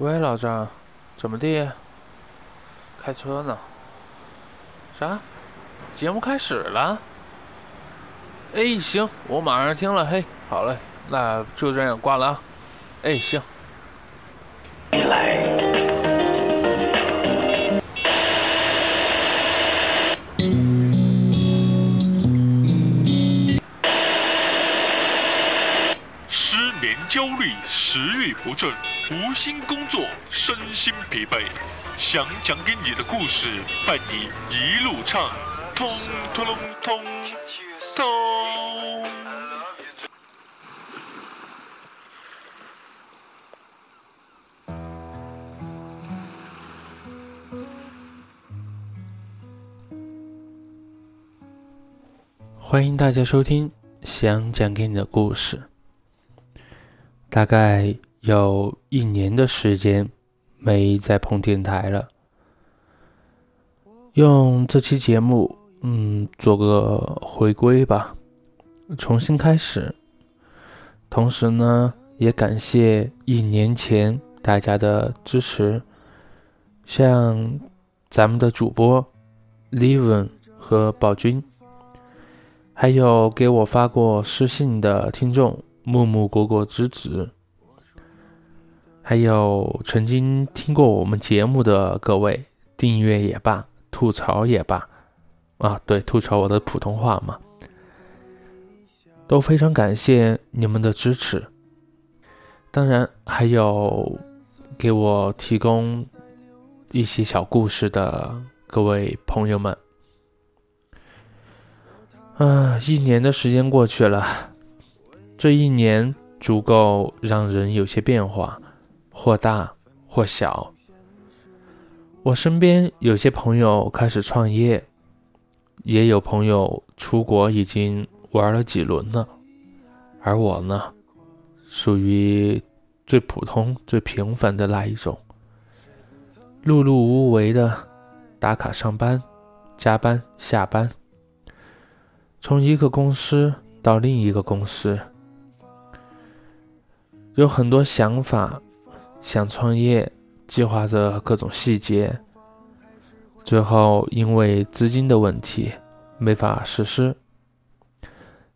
喂，老张，怎么地？开车呢？啥？节目开始了？哎，行，我马上听了。嘿，好嘞，那就这样挂了啊。哎，行。失眠、焦虑、食欲不振、无心工作、身心疲惫，想讲给你的故事伴你一路唱，通通通通。欢迎大家收听想讲给你的故事。大概有一年的时间没再碰电台了，用这期节目，嗯，做个回归吧，重新开始。同时呢，也感谢一年前大家的支持，像咱们的主播 Levin 和宝君，还有给我发过私信的听众。木木果果之子，还有曾经听过我们节目的各位，订阅也罢，吐槽也罢，啊，对，吐槽我的普通话嘛，都非常感谢你们的支持。当然，还有给我提供一些小故事的各位朋友们，啊，一年的时间过去了。这一年足够让人有些变化，或大或小。我身边有些朋友开始创业，也有朋友出国已经玩了几轮了，而我呢，属于最普通、最平凡的那一种，碌碌无为的打卡上班、加班、下班，从一个公司到另一个公司。有很多想法，想创业，计划着各种细节，最后因为资金的问题没法实施。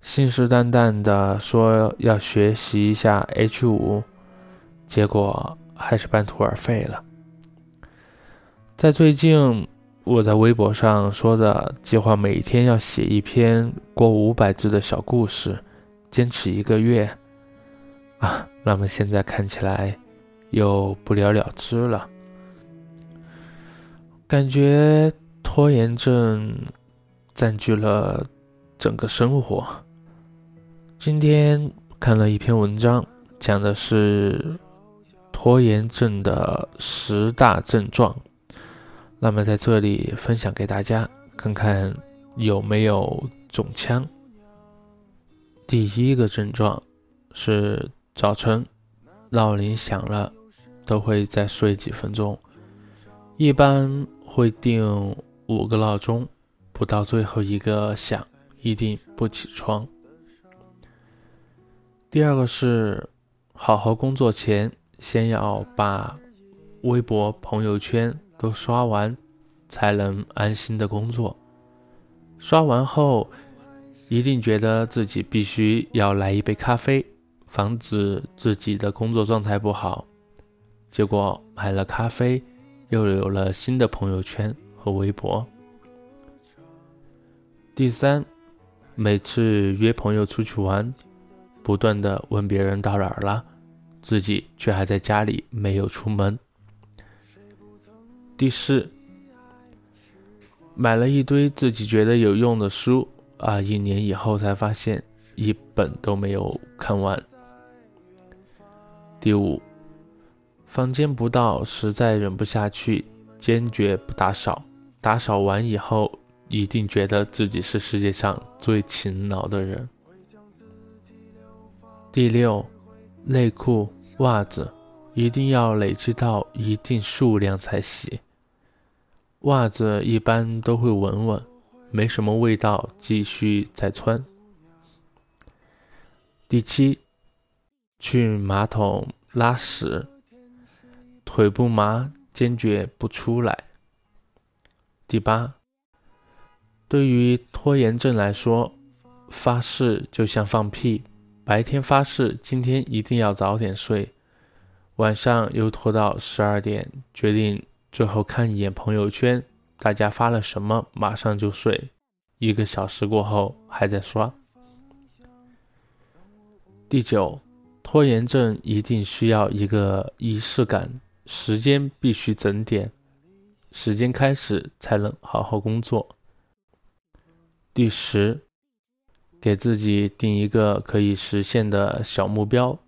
信誓旦旦的说要学习一下 H 五，结果还是半途而废了。在最近，我在微博上说着计划每天要写一篇过五百字的小故事，坚持一个月。啊，那么现在看起来又不了了之了，感觉拖延症占据了整个生活。今天看了一篇文章，讲的是拖延症的十大症状，那么在这里分享给大家，看看有没有中枪。第一个症状是。早晨，闹铃响了，都会再睡几分钟，一般会定五个闹钟，不到最后一个响，一定不起床。第二个是，好好工作前，先要把微博、朋友圈都刷完，才能安心的工作。刷完后，一定觉得自己必须要来一杯咖啡。防止自己的工作状态不好，结果买了咖啡，又有了新的朋友圈和微博。第三，每次约朋友出去玩，不断的问别人到哪儿了，自己却还在家里没有出门。第四，买了一堆自己觉得有用的书啊，一年以后才发现一本都没有看完。第五，房间不到，实在忍不下去，坚决不打扫。打扫完以后，一定觉得自己是世界上最勤劳的人。第六，内裤、袜子一定要累积到一定数量才洗。袜子一般都会闻闻，没什么味道，继续再穿。第七。去马桶拉屎，腿不麻，坚决不出来。第八，对于拖延症来说，发誓就像放屁，白天发誓今天一定要早点睡，晚上又拖到十二点，决定最后看一眼朋友圈，大家发了什么，马上就睡，一个小时过后还在刷。第九，拖延症一定需要一个仪式感，时间必须整点，时间开始才能好好工作。第十，给自己定一个可以实现的小目标，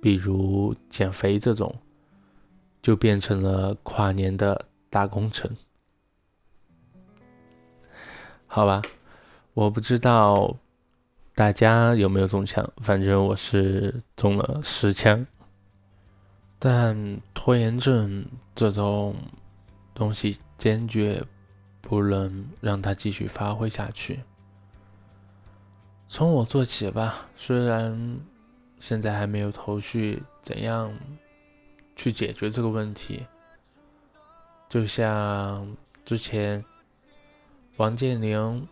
比如减肥这种，就变成了跨年的大工程。好吧，我不知道。大家有没有中枪？反正我是中了十枪。但拖延症这种东西坚决不能让它继续发挥下去。从我做起吧，虽然现在还没有头绪，怎样去解决这个问题？就像之前王健林。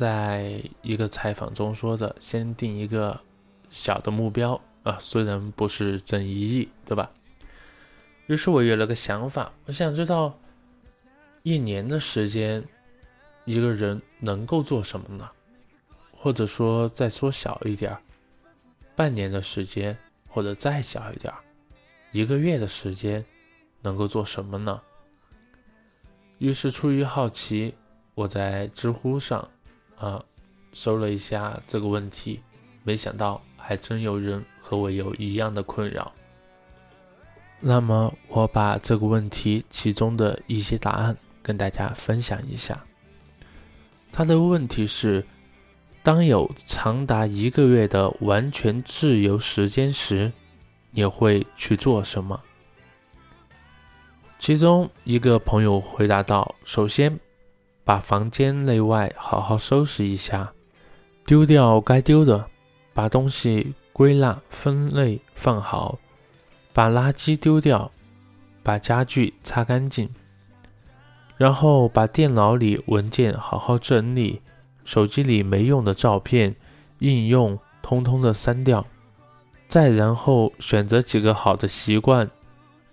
在一个采访中说的，先定一个小的目标啊，虽然不是整一亿，对吧？于是我有了个想法，我想知道一年的时间，一个人能够做什么呢？或者说再缩小一点，半年的时间，或者再小一点，一个月的时间，能够做什么呢？于是出于好奇，我在知乎上。啊，搜了一下这个问题，没想到还真有人和我有一样的困扰。那么，我把这个问题其中的一些答案跟大家分享一下。他的问题是：当有长达一个月的完全自由时间时，你会去做什么？其中一个朋友回答道：“首先。”把房间内外好好收拾一下，丢掉该丢的，把东西归纳分类放好，把垃圾丢掉，把家具擦干净，然后把电脑里文件好好整理，手机里没用的照片、应用通通的删掉，再然后选择几个好的习惯，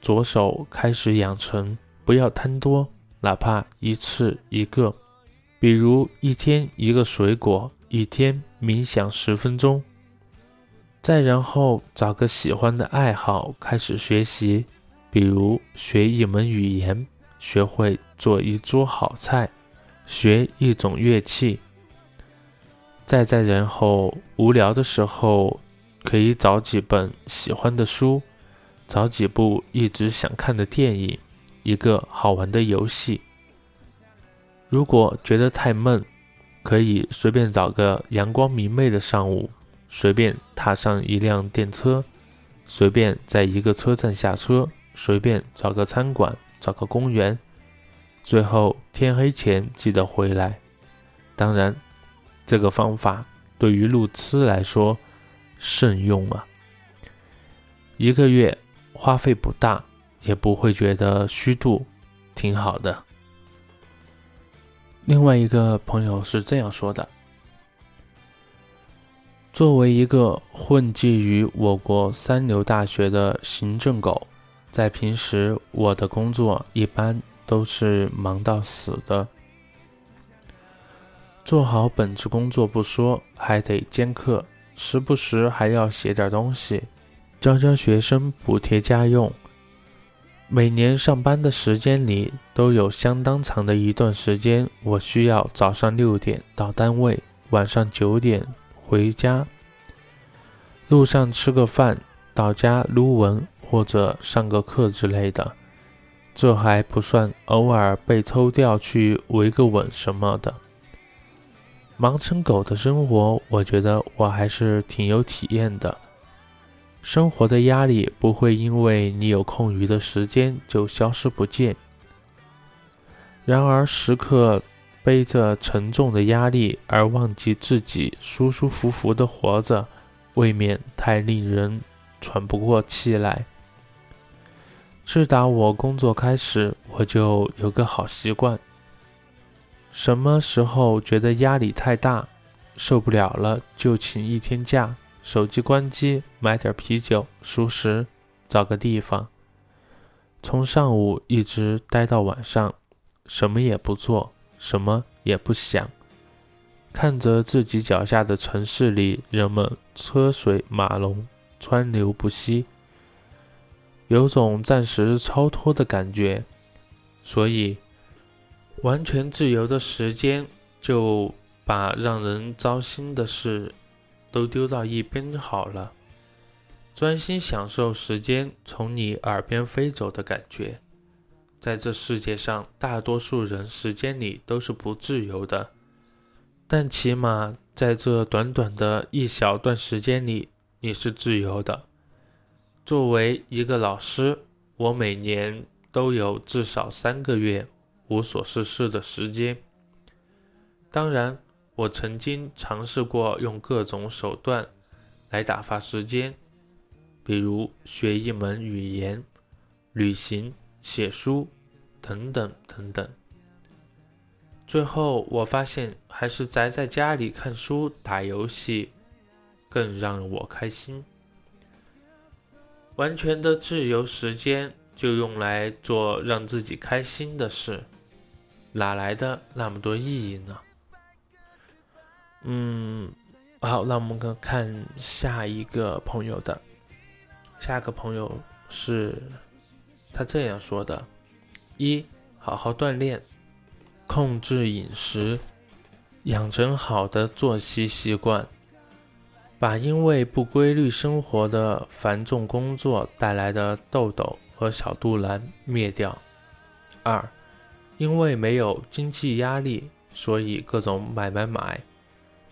着手开始养成，不要贪多。哪怕一次一个，比如一天一个水果，一天冥想十分钟，再然后找个喜欢的爱好开始学习，比如学一门语言，学会做一桌好菜，学一种乐器。再再然后无聊的时候，可以找几本喜欢的书，找几部一直想看的电影。一个好玩的游戏。如果觉得太闷，可以随便找个阳光明媚的上午，随便踏上一辆电车，随便在一个车站下车，随便找个餐馆，找个公园，最后天黑前记得回来。当然，这个方法对于路痴来说慎用啊。一个月花费不大。也不会觉得虚度，挺好的。另外一个朋友是这样说的：作为一个混迹于我国三流大学的行政狗，在平时我的工作一般都是忙到死的，做好本职工作不说，还得兼课，时不时还要写点东西，教教学生，补贴家用。每年上班的时间里，都有相当长的一段时间，我需要早上六点到单位，晚上九点回家。路上吃个饭，到家撸文或者上个课之类的。这还不算偶尔被抽调去维个稳什么的。忙成狗的生活，我觉得我还是挺有体验的。生活的压力不会因为你有空余的时间就消失不见。然而，时刻背着沉重的压力而忘记自己舒舒服服的活着，未免太令人喘不过气来。自打我工作开始，我就有个好习惯：什么时候觉得压力太大，受不了了，就请一天假，手机关机，买点啤酒、熟食，找个地方，从上午一直待到晚上，什么也不做，什么也不想，看着自己脚下的城市里人们车水马龙，川流不息。有种暂时超脱的感觉，所以完全自由的时间就把让人糟心的事都丢到一边好了，专心享受时间从你耳边飞走的感觉。在这世界上，大多数人时间里都是不自由的，但起码在这短短的一小段时间里，你是自由的。作为一个老师，我每年都有至少三个月无所事事的时间。当然，我曾经尝试过用各种手段来打发时间，比如学一门语言、旅行、写书等等等等。最后，我发现还是宅在家里看书、打游戏更让我开心。完全的自由时间就用来做让自己开心的事，哪来的那么多意义呢？嗯，好，那我们看看下一个朋友的，下一个朋友是他这样说的：一，好好锻炼，控制饮食，养成好的作息习惯。把因为不规律生活的繁重工作带来的痘痘和小肚腩灭掉。二，因为没有经济压力，所以各种买买买，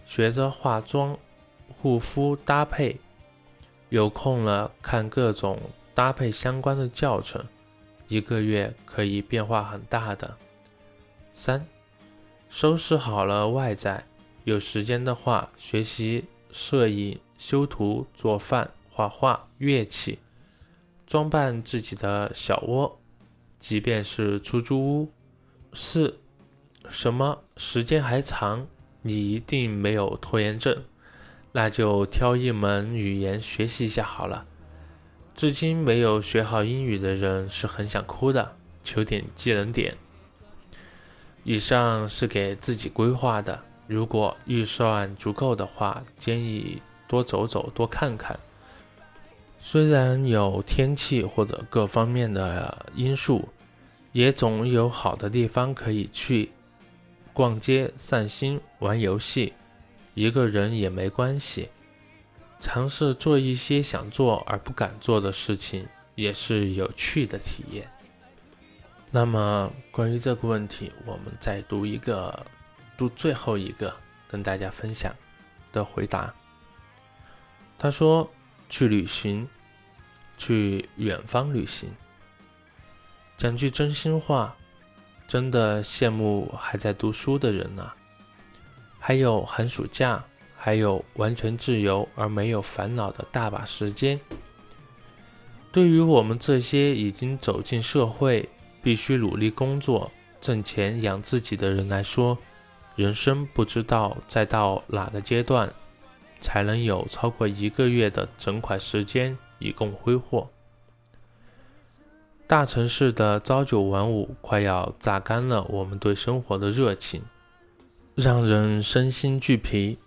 学着化妆、护肤搭配，有空了看各种搭配相关的教程，一个月可以变化很大的。三，收拾好了外在，有时间的话学习。摄影、修图、做饭、画画、乐器，装扮自己的小窝，即便是出租屋。四，什么时间还长？你一定没有拖延症，那就挑一门语言学习一下好了。至今没有学好英语的人是很想哭的，求点技能点。以上是给自己规划的。如果预算足够的话，建议多走走，多看看。虽然有天气或者各方面的因素，也总有好的地方可以去逛街、散心、玩游戏。一个人也没关系，尝试做一些想做而不敢做的事情，也是有趣的体验。那么，关于这个问题，我们再读一个。读最后一个跟大家分享的回答。他说：“去旅行，去远方旅行。讲句真心话，真的羡慕还在读书的人呐。还有寒暑假，还有完全自由而没有烦恼的大把时间。对于我们这些已经走进社会，必须努力工作挣钱养自己的人来说。”人生不知道再到哪个阶段，才能有超过一个月的整块时间以供挥霍。大城市的朝九晚五快要榨干了我们对生活的热情，让人身心俱疲。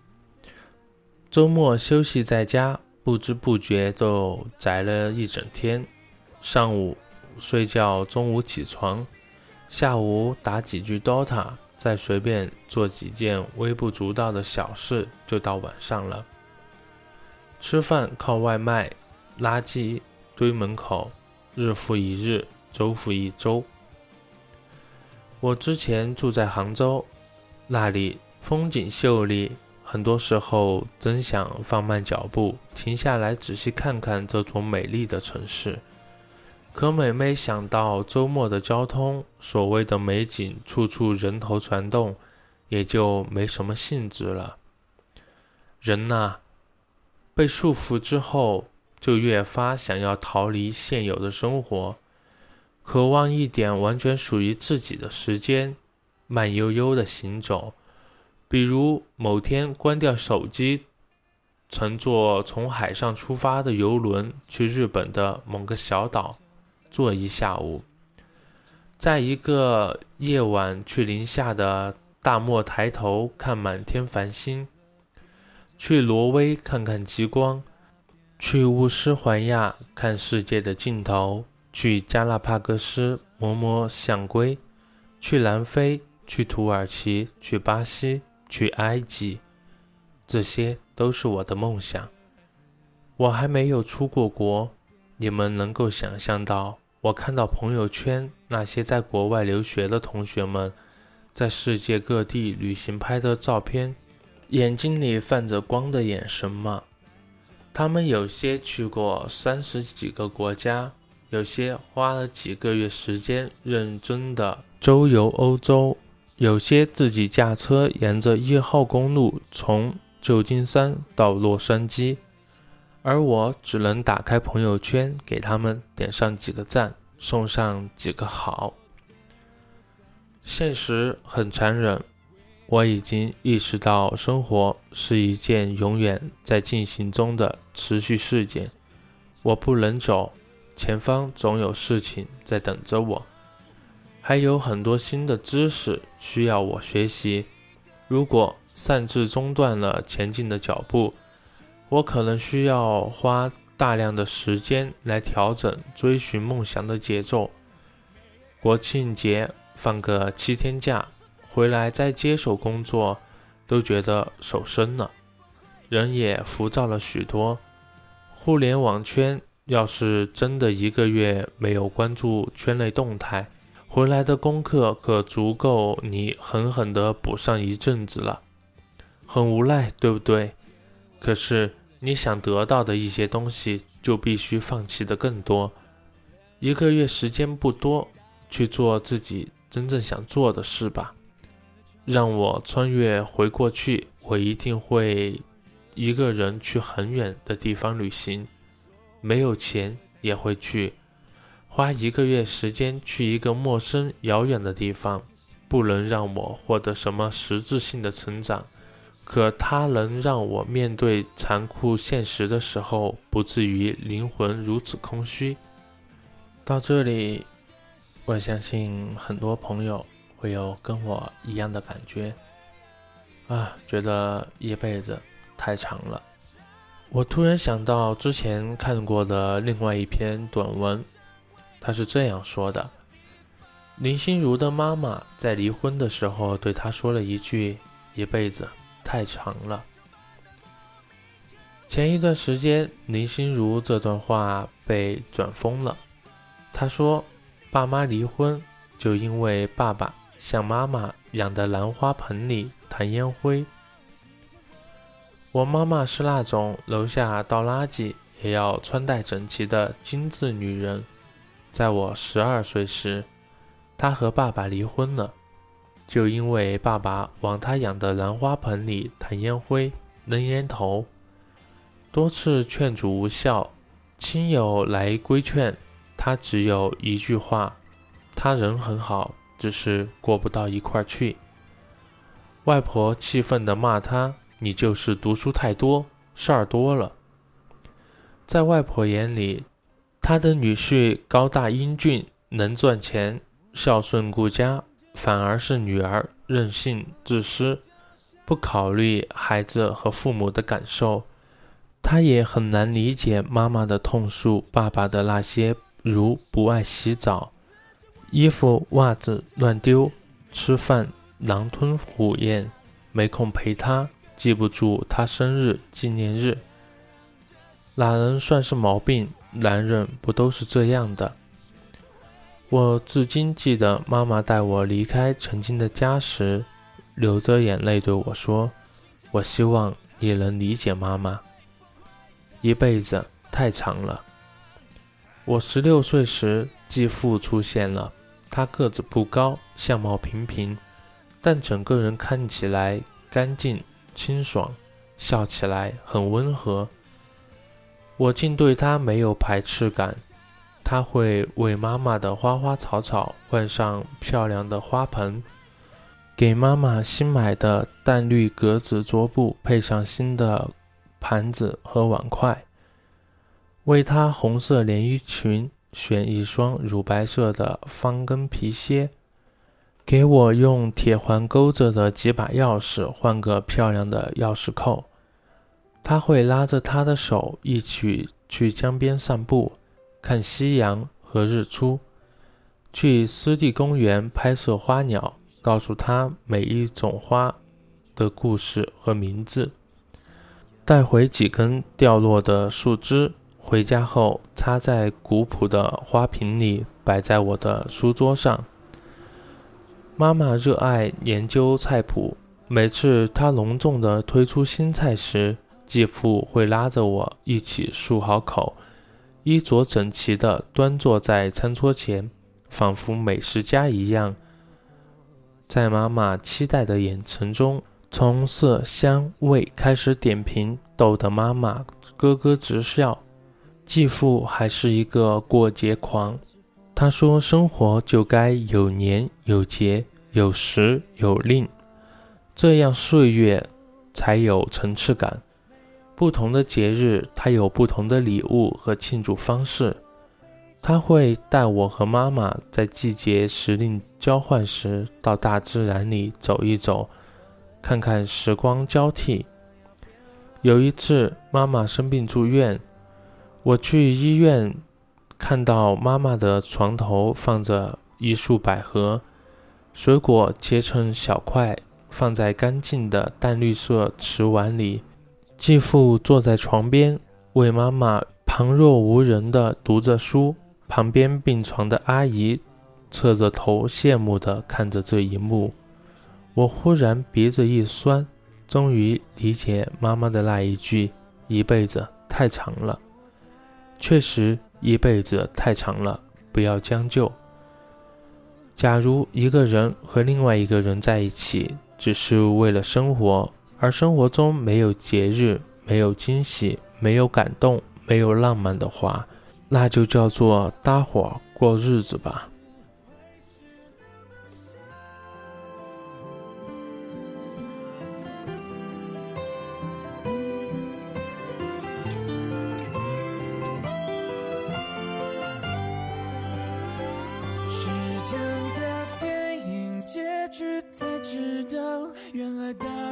周末休息在家，不知不觉就宅了一整天。上午睡觉，中午起床，下午打几局 DOTA。再随便做几件微不足道的小事，就到晚上了。吃饭靠外卖，垃圾堆门口，日复一日，周复一周。我之前住在杭州，那里风景秀丽，很多时候真想放慢脚步，停下来仔细看看这座美丽的城市。可每每想到周末的交通，所谓的美景，处处人头攒动，也就没什么兴致了。人呐，被束缚之后，就越发想要逃离现有的生活，渴望一点完全属于自己的时间，慢悠悠的行走。比如某天关掉手机，乘坐从海上出发的游轮去日本的某个小岛，坐一下午；在一个夜晚去零下的大漠抬头看满天繁星；去挪威看看极光；去乌斯怀亚看世界的尽头；去加拉帕戈斯摸摸象龟；去南非；去土耳其；去巴西。去埃及，这些都是我的梦想。我还没有出过国，你们能够想象到我看到朋友圈那些在国外留学的同学们在世界各地旅行拍的照片，眼睛里泛着光的眼神吗？他们有些去过三十几个国家，有些花了几个月时间认真的周游欧洲。有些自己驾车沿着一号公路从旧金山到洛杉矶，而我只能打开朋友圈，给他们点上几个赞，送上几个好。现实很残忍，我已经意识到，生活是一件永远在进行中的持续事件。我不能走，前方总有事情在等着我。还有很多新的知识需要我学习。如果擅自中断了前进的脚步，我可能需要花大量的时间来调整追寻梦想的节奏。国庆节放个七天假，回来再接手工作，都觉得手生了，人也浮躁了许多。互联网圈要是真的一个月没有关注圈内动态，回来的功课可足够你狠狠地补上一阵子了，很无奈，对不对？可是你想得到的一些东西，就必须放弃的更多。一个月时间不多，去做自己真正想做的事吧。让我穿越回过去，我一定会一个人去很远的地方旅行，没有钱也会去。花一个月时间去一个陌生遥远的地方，不能让我获得什么实质性的成长，可它能让我面对残酷现实的时候，不至于灵魂如此空虚。到这里，我相信很多朋友会有跟我一样的感觉，啊，觉得一辈子太长了。我突然想到之前看过的另外一篇短文。他是这样说的：林心如的妈妈在离婚的时候对她说了一句：“一辈子太长了。”前一段时间，林心如这段话被转疯了。她说：“爸妈离婚，就因为爸爸像妈妈养的兰花盆里弹烟灰。我妈妈是那种楼下倒垃圾也要穿戴整齐的精致女人。”在我十二岁时，她和爸爸离婚了，就因为爸爸往她养的兰花盆里弹烟灰、扔烟头，多次劝阻无效，亲友来规劝，她只有一句话：她人很好，只是过不到一块去。外婆气愤地骂他：“你就是读书太多，事儿多了。”在外婆眼里。他的女婿高大英俊，能赚钱，孝顺顾家，反而是女儿任性自私，不考虑孩子和父母的感受。他也很难理解妈妈的痛诉，爸爸的那些如不爱洗澡、衣服袜子乱丢、吃饭狼吞虎咽、没空陪他、记不住他生日纪念日，哪能算是毛病？男人不都是这样的？我至今记得妈妈带我离开曾经的家时，流着眼泪对我说：“我希望你能理解妈妈。一辈子太长了。”我十六岁时，继父出现了。他个子不高，相貌平平，但整个人看起来干净清爽，笑起来很温和。我竟对他没有排斥感，他会为妈妈的花花草草换上漂亮的花盆，给妈妈新买的淡绿格子桌布配上新的盘子和碗筷，为她红色连衣裙选一双乳白色的方跟皮靴，给我用铁环勾着的几把钥匙换个漂亮的钥匙扣。他会拉着她的手一起去江边散步。看夕阳和日出，去湿地公园拍摄花鸟，告诉他每一种花的故事和名字，带回几根掉落的树枝，回家后插在古朴的花瓶里，摆在我的书桌上。妈妈热爱研究菜谱，每次她隆重地推出新菜时，继父会拉着我一起漱好口。衣着整齐地端坐在餐桌前，仿佛美食家一样。在妈妈期待的眼神中，从色香味开始点评，逗得妈妈咯咯直笑。继父还是一个过节狂，他说：“生活就该有年有节，有时有令，这样岁月才有层次感。”不同的节日，他有不同的礼物和庆祝方式。他会带我和妈妈在季节时令交换时，到大自然里走一走，看看时光交替。有一次，妈妈生病住院，我去医院，看到妈妈的床头放着一束百合，水果切成小块，放在干净的淡绿色瓷碗里。继父坐在床边，为妈妈旁若无人地读着书。旁边病床的阿姨侧着头，羡慕地看着这一幕。我忽然鼻子一酸，终于理解妈妈的那一句：“一辈子太长了。”确实，一辈子太长了，不要将就。假如一个人和另外一个人在一起，只是为了生活。而生活中没有节日，没有惊喜，没有感动，没有浪漫的话，那就叫做搭伙过日子吧。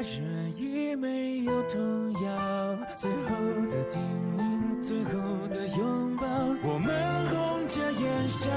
人已没有童谣。最后的叮咛，最后的拥抱，我们红着眼笑。